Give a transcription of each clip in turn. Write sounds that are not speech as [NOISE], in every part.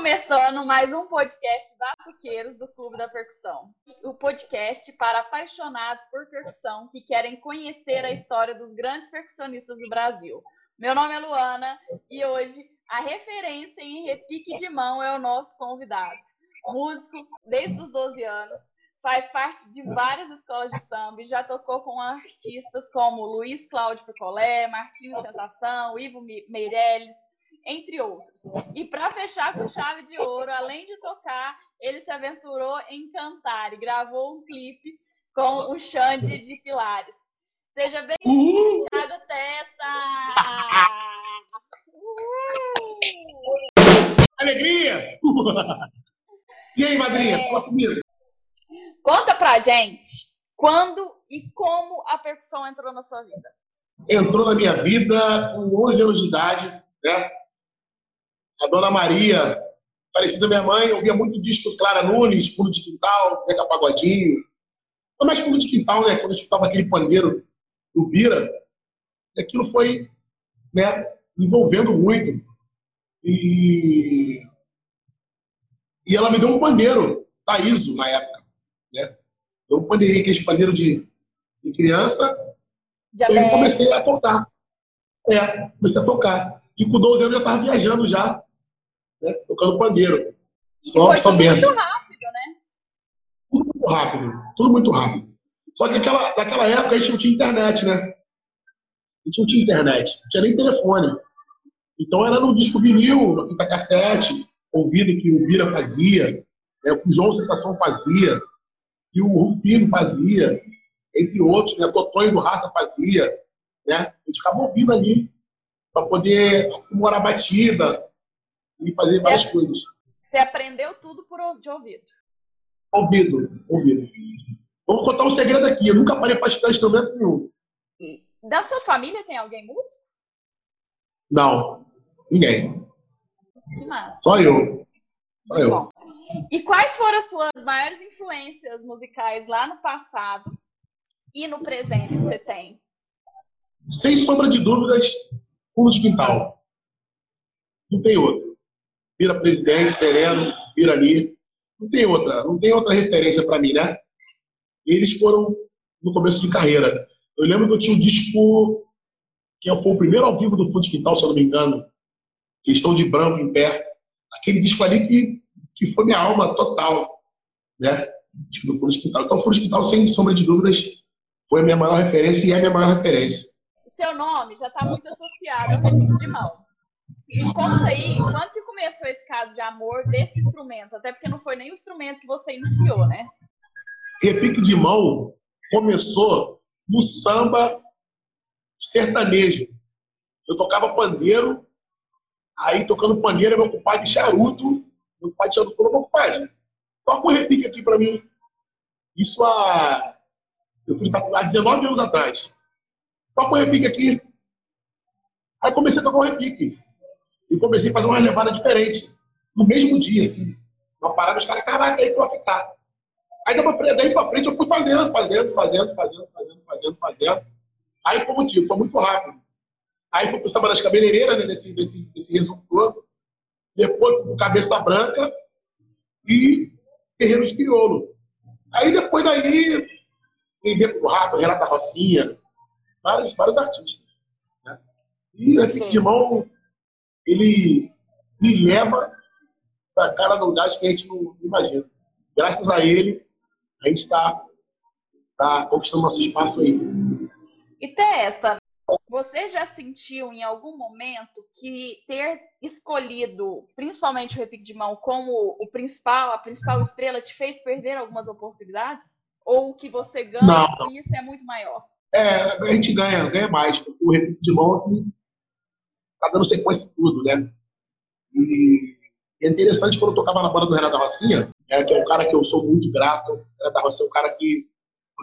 começando mais um podcast Batuqueiros do Clube da Percussão. O podcast para apaixonados por percussão que querem conhecer a história dos grandes percussionistas do Brasil. Meu nome é Luana e hoje a referência em repique de mão é o nosso convidado. Músico desde os 12 anos, faz parte de várias escolas de samba e já tocou com artistas como Luiz Cláudio Picolé, Marquinhos Tentação, Ivo Meirelles, entre outros. E para fechar com chave de ouro, além de tocar, ele se aventurou em cantar e gravou um clipe com o Xande de Pilares. Seja bem-vindo, Thiago Testa! Alegria! [LAUGHS] E aí, madrinha, é... fala comigo. Conta pra gente quando e como a percussão entrou na sua vida. Entrou na minha vida com 11 anos de idade, né? A dona Maria, parecida minha mãe, ouvia muito disco Clara Nunes, Fundo de Quintal, Zeca Pagodinho. Não mais Fundo de Quintal, né? Quando eu escutava aquele pandeiro do Bira. E aquilo foi, né, envolvendo muito. E, e ela me deu um pandeiro, Taiso, na época. Né? Deu um pandeirinho, aquele pandeiro de, de criança. e aí comecei a tocar. É, comecei a tocar. E com 12 anos eu já estava viajando já né? tocando pandeiro. Só, foi só tudo muito rápido, né? Tudo muito rápido, tudo muito rápido. Só que naquela, naquela época a gente não tinha internet, né? A gente não tinha internet, não tinha nem telefone. Então era no disco vinil, na fita cassete, ouvido que o Bira fazia, né? o João Sensação fazia, que o Rufino fazia, entre outros, né? Totonho do Raça fazia. Né? A gente ficava ouvindo ali para poder aprimorar a batida, e fazer várias você, coisas. Você aprendeu tudo por, de ouvido? Ouvido, ouvido. Vou contar um segredo aqui. Eu nunca parei para estudar instrumento nenhum. Da sua família tem alguém músico? Não, ninguém. Que massa. Só eu. Só eu. Bom. E quais foram as suas maiores influências musicais lá no passado e no presente que você tem? Sem sombra de dúvidas, Fundo de Quintal. Não tem outro vira presidente, sereno, vira ali. Não tem outra, não tem outra referência para mim, né? Eles foram no começo de carreira. Eu lembro que eu tinha um disco que foi o primeiro ao vivo do Fundo Quintal, se eu não me engano, que estão de branco em pé. Aquele disco ali que, que foi minha alma total, né? Tipo, do Fundo Quintal. Então, o Fundo Quintal, sem sombra de dúvidas, foi a minha maior referência e é a minha maior referência. Seu nome já está muito associado ao repique de mão. Me conta aí, quando que começou esse caso de amor desse instrumento? Até porque não foi nem o instrumento que você iniciou, né? Repique de mão começou no samba sertanejo. Eu tocava pandeiro, aí tocando pandeiro, meu compadre charuto, meu compadre charuto falou, meu compadre, toca um repique aqui pra mim. Isso há, eu fui há 19 anos atrás. Toca um repique aqui. Aí comecei a tocar um repique. E comecei a fazer uma levada diferente. No mesmo dia, assim. Uma parada, os caras, caraca, aí tu tá. Aí daí pra frente eu fui fazendo, fazendo, fazendo, fazendo, fazendo, fazendo, fazendo. Aí foi motivo, foi muito rápido. Aí fui pro samba das cabeleireiras, né, nesse, nesse, nesse resumo todo. Depois pro Cabeça Branca e Terreiro de Crioulo. Aí depois daí, vem ver pro Rato, Renata Rocinha, vários, vários artistas. Né? E assim, de mão ele me leva para cara de lugares que a gente não imagina. Graças a ele, a gente está tá conquistando nosso espaço aí. E Testa, você já sentiu em algum momento que ter escolhido, principalmente o repique de mão, como o principal, a principal estrela, te fez perder algumas oportunidades? Ou que você ganha não. e isso é muito maior? É, a gente ganha, ganha mais. O repique de mão tá dando sequência tudo, né? E é interessante quando eu tocava na banda do Renato Rocinha, né, que é um cara que eu sou muito grato. Renato Rocinha é um cara que,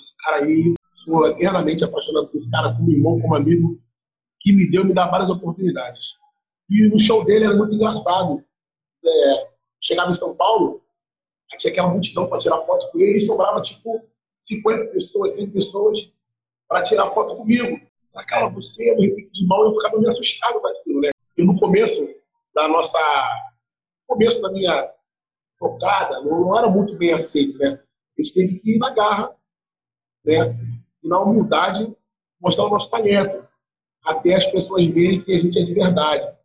esse cara aí, sou eternamente apaixonado por esse cara, como irmão, como amigo, que me deu, me dá várias oportunidades. E no show dele era muito engraçado. É, chegava em São Paulo, tinha aquela multidão para tirar foto com ele e sobrava tipo 50 pessoas, 100 pessoas para tirar foto comigo aquela buceta, de mão, eu ficava meio assustado com aquilo, né? E no começo da nossa, começo da minha tocada, não, era muito bem aceito, né? A gente teve que ir na garra, né? E na humildade mostrar o nosso talento, até as pessoas verem que a gente é de verdade.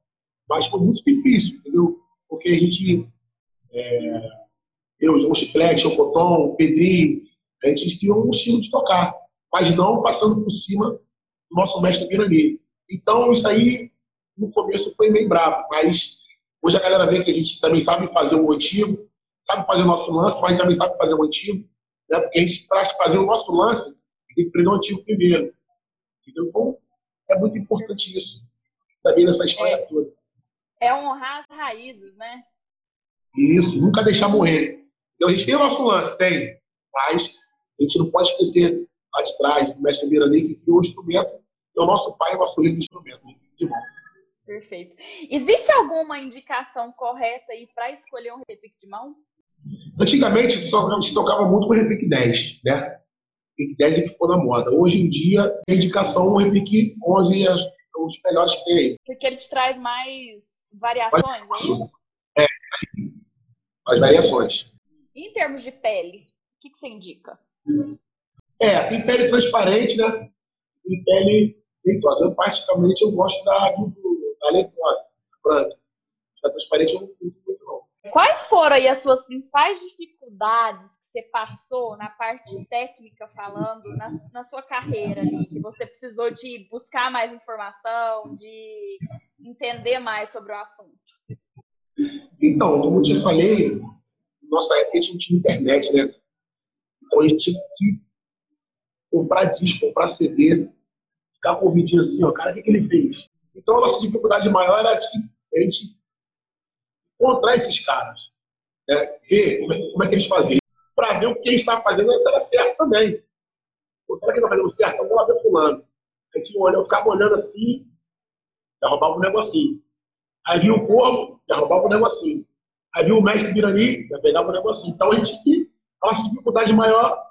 Mas foi muito difícil, entendeu? Porque a gente, é, eu, João Chiclete, o Coton, o Pedrinho, a gente tinha um estilo de tocar, mas não passando por cima do nosso mestre Pirani. Então, isso aí, no começo, foi meio bravo, mas hoje a galera vê que a gente também sabe fazer o antigo, sabe fazer o nosso lance, mas também sabe fazer o antigo, né? porque a gente traz fazer o nosso lance e tem que aprender o antigo primeiro. Então, é muito importante isso, também nessa história é, toda. É honrar as raízes, né? Isso, nunca deixar morrer. Então, a gente tem o nosso lance, tem, mas a gente não pode esquecer lá de trás, do mestre Mirani, que criou o instrumento, é o nosso pai, é o nosso rei do instrumento, de mão. Perfeito. Existe alguma indicação correta aí para escolher um repique de mão? Antigamente, gente tocava muito com o repique 10, né? Repique 10 é que ficou na moda. Hoje em dia, a indicação, o repique 11 é um dos melhores que tem aí. Porque ele te traz mais variações, é isso? É, as variações. Em termos de pele, o que, que você indica? É, tem pele transparente, né? Tem pele leitosa. Eu, particularmente, eu gosto da, da leitosa, branca. A transparente eu não curto muito, não. Quais foram aí as suas principais dificuldades que você passou na parte técnica falando, na, na sua carreira ali, que você precisou de buscar mais informação, de entender mais sobre o assunto? Então, como eu te falei, nossa época a gente não tinha internet, né? Então a gente tinha que comprar disco, comprar CD, ficar com o assim, ó, cara, o que, que ele fez? Então a nossa dificuldade maior era a gente encontrar esses caras, né? ver como é, como é que eles faziam, para ver o que eles estavam fazendo se era certo também. Ou será que está fazendo certo? Então vamos lá ver fulano. A gente olha, eu ficava olhando assim, já roubava um negocinho. Aí vinha o corvo, já roubava um negocinho. Aí vinha o mestre Birani, já pegava um negocinho. Então a gente, a nossa dificuldade maior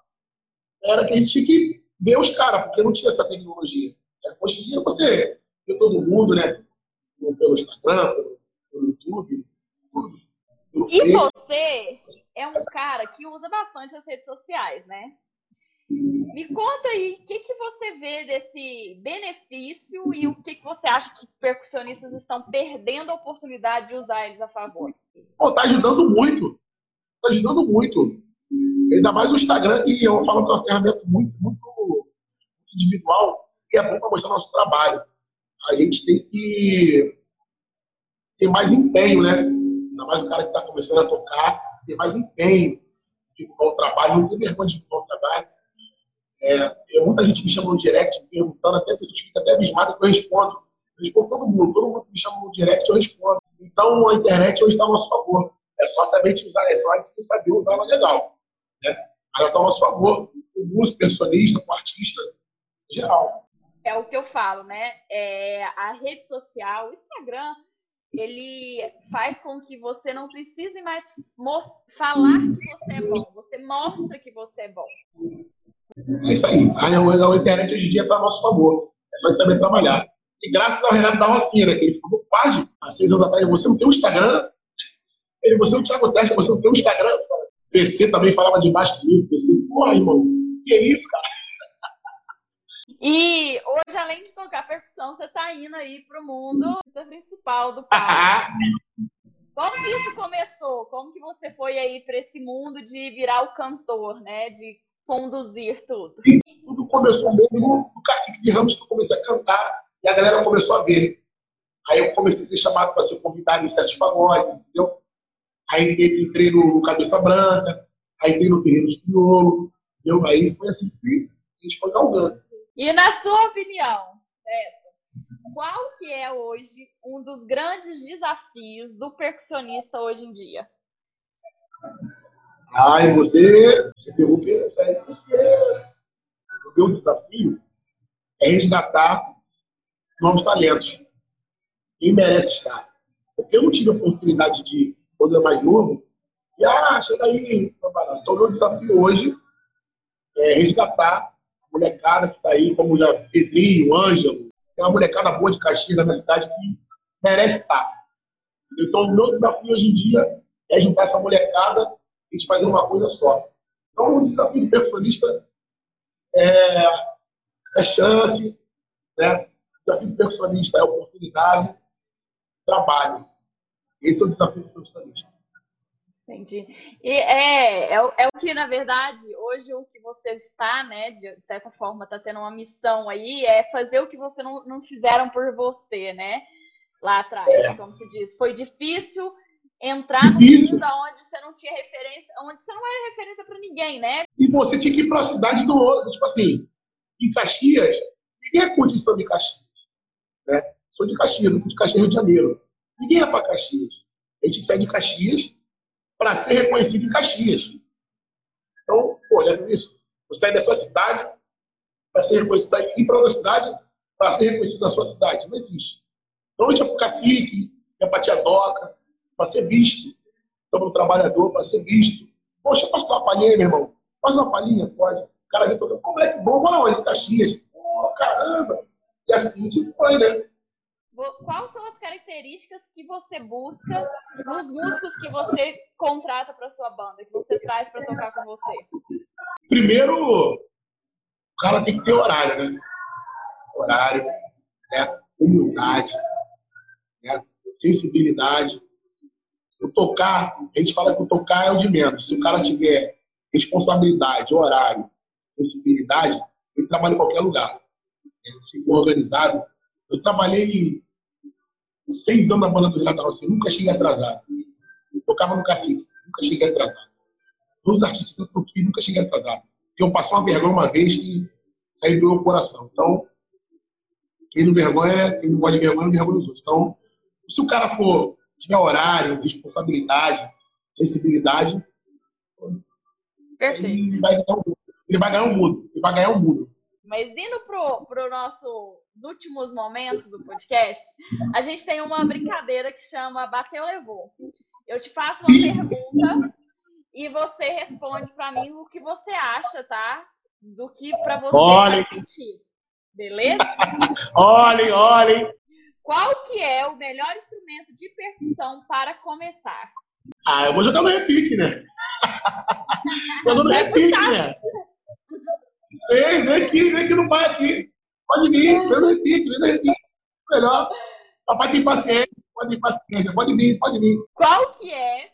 era que a gente tinha que ver os caras, porque não tinha essa tecnologia. Hoje em dia você vê todo mundo, né? Pelo Instagram, pelo, pelo YouTube. Pelo e você é um cara que usa bastante as redes sociais, né? Me conta aí, o que, que você vê desse benefício e o que, que você acha que percussionistas estão perdendo a oportunidade de usar eles a favor? Pô, tá ajudando muito. Tá ajudando muito. Ainda mais o Instagram, que eu falo que é uma ferramenta muito, muito, individual e é bom para mostrar nosso trabalho. A gente tem que ter mais empenho, né? Ainda mais o cara que está começando a tocar, ter mais empenho divulgar o trabalho, não ter vergonha de divulgar o trabalho. É, muita gente me chama no direct perguntando, até pessoas ficam até abismadas que eu respondo. Eu respondo todo mundo, todo mundo que me chama no direct eu respondo. Então a internet hoje está a nosso favor. É só saber utilizar, é só saber usar ela legal. Né? Mas ela está a nosso favor, o músico, personista, o artista, em geral. É o que eu falo, né? É, a rede social, o Instagram, ele faz com que você não precise mais falar que você é bom. Você mostra que você é bom. É isso aí. A, internet hoje em dia está a nosso favor. É só saber trabalhar. E graças ao Renato da Rocinha, né, que ele ficou página há seis anos atrás, você não tem um Instagram. Ele, você não Thiago Teste, você não tem um Instagram. PC também falava debaixo de mim. PC, porra, irmão, que é isso, cara? E hoje, além de tocar percussão, você está indo aí para o mundo principal do [LAUGHS] palco. Como que isso começou? Como que você foi aí para esse mundo de virar o cantor, né? De conduzir tudo? E tudo começou mesmo no Cacique de Ramos que eu comecei a cantar e a galera começou a ver. Aí eu comecei a ser chamado para ser convidado em sete pagodes, entendeu? Aí entrei no Cabeça Branca, aí entrei no Terreiro de Crioulo, entendeu? Aí foi assim que a gente foi galgando. E na sua opinião, Beto, qual que é hoje um dos grandes desafios do percussionista hoje em dia? Ai, você, você pegou essa aí, você. O meu desafio é resgatar novos talentos. Quem merece estar. Porque eu não tive a oportunidade de, quando eu mais novo, e ah, chega aí, Então, o meu desafio hoje é resgatar a molecada que está aí, como já Pedrinho, Ângelo, tem uma molecada boa de Caxias na minha cidade que merece estar. Então, o meu desafio hoje em dia é juntar essa molecada e a gente fazer uma coisa só. Então, o desafio do percussionista é, é chance, né? o desafio do percussionista é oportunidade, trabalho. Esse é o desafio do percussionista. Entendi. E é, é, é, o que, na verdade, hoje o que você está, né, de certa forma, está tendo uma missão aí, é fazer o que você não, não fizeram por você, né? Lá atrás, é. como se diz. Foi difícil entrar no mundo onde você não tinha referência, onde você não era referência para ninguém, né? E você tinha que ir para a cidade do outro, tipo assim, em Caxias, ninguém é curtição de Caxias, né? Sou de Caxias, não de Caxias, Rio de Janeiro. Ninguém é para Caxias. A gente de Caxias para ser reconhecido em Caxias. Então, pô, lembra isso? Você sai da sua cidade para ser reconhecido, ir para outra cidade para ser reconhecido na sua cidade. Não existe. Então, a gente é para o cacique, é para a tia doca, para ser visto. Estamos no trabalhador para ser visto. Poxa, posso dar uma palhinha, meu irmão? Faz uma palhinha? Pode. O cara vem todo, pô, moleque bom, vamos lá, onde? Caxias. Pô, caramba. E assim, tipo, foi, né? Quais são as características que você busca nos músicos que você contrata para sua banda, que você traz para tocar com você? Primeiro, o cara tem que ter horário, né? Horário, né? humildade, né? sensibilidade. O tocar, a gente fala que o tocar é o de menos. Se o cara tiver responsabilidade, horário, sensibilidade, ele trabalha em qualquer lugar. Né? Se for organizado. Eu trabalhei seis anos na banda do Renato Rossi, nunca cheguei atrasado. Eu tocava no cacique, nunca cheguei atrasado. Todos os artistas que eu toquei, nunca cheguei atrasado. Eu passei uma vergonha uma vez que saiu do meu coração. Então, quem não vergonha, quem não gosta de vergonha, não vergonha os outros. Então, se o cara for, tiver horário, responsabilidade, sensibilidade, Perfeito. Ele vai, ele vai ganhar o um mundo. Ele vai ganhar o um mundo. Mas indo pro, pro nossos últimos momentos do podcast, a gente tem uma brincadeira que chama Bateu Levou. Eu te faço uma pergunta e você responde para mim o que você acha, tá? Do que para você olhem. faz sentido. Beleza? olhem, olhem. Qual que é o melhor instrumento de percussão para começar? Ah, eu vou jogar no repique, né? [LAUGHS] Jogando no repique, né? Vem, vem aqui, vem aqui no pai aqui. Pode vir, vem no repique, vem no repique. Melhor. Papai tem paciência, pode vir paciência, pode vir, pode vir. Qual que é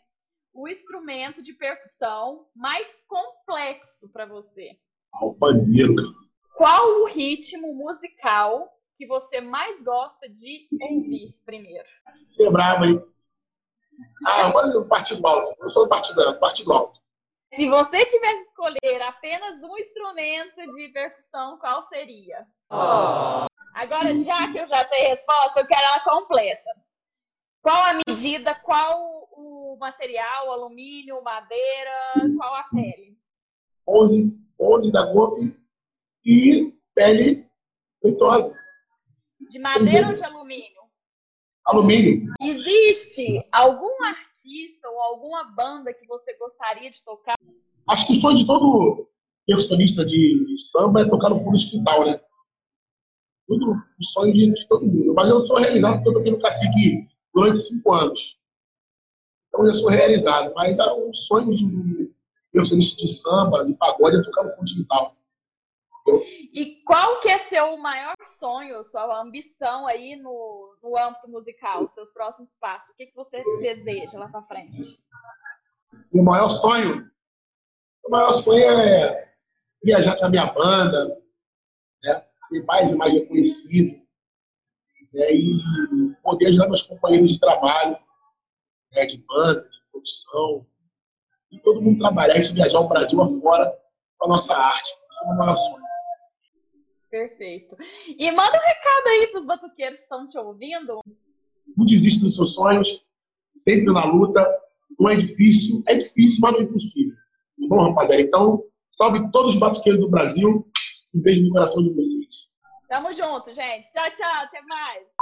o instrumento de percussão mais complexo para você? O pandeiro, cara. Qual o ritmo musical que você mais gosta de ouvir primeiro? Você é bravo, hein? Ah, olha o partido alto. Eu sou do partido, partido alto. Se você tivesse que escolher apenas um instrumento de percussão, qual seria? Oh. Agora, já que eu já tenho resposta, eu quero ela completa. Qual a medida, qual o material, alumínio, madeira, qual a pele? 11, 11 da golpe e pele feitosa. De madeira ou de alumínio? Alumínio. Existe algum artista ou alguma banda que você gostaria de tocar? Acho que o sonho de todo percussionista de, de samba é tocar no fundo hospital, né? Tudo o sonho de, de, todo mundo. Mas eu sou realizado porque eu toquei no cacique durante cinco anos. Então eu sou realizado. Mas é um sonho de percussionista de samba, de pagode, é tocar no hospital. E qual que é seu maior sonho, sua ambição aí no, no âmbito musical, seus próximos passos? O que, que você deseja lá para frente? Meu maior sonho? O maior sonho é viajar com a minha banda? Ser mais e mais reconhecido né? e poder ajudar meus companheiros de trabalho, né? de banda, de produção, e todo mundo trabalhar, a gente viajar o Brasil afora com a nossa arte. Esse é o meu maior sonho. Perfeito. E manda um recado aí para os batuqueiros que estão te ouvindo. Não desista dos seus sonhos, sempre na luta. Não é difícil, é difícil, mas não é impossível. Tá bom, rapaziada? Então, salve todos os batuqueiros do Brasil. Um beijo no coração de vocês. Tamo junto, gente. Tchau, tchau. Até mais.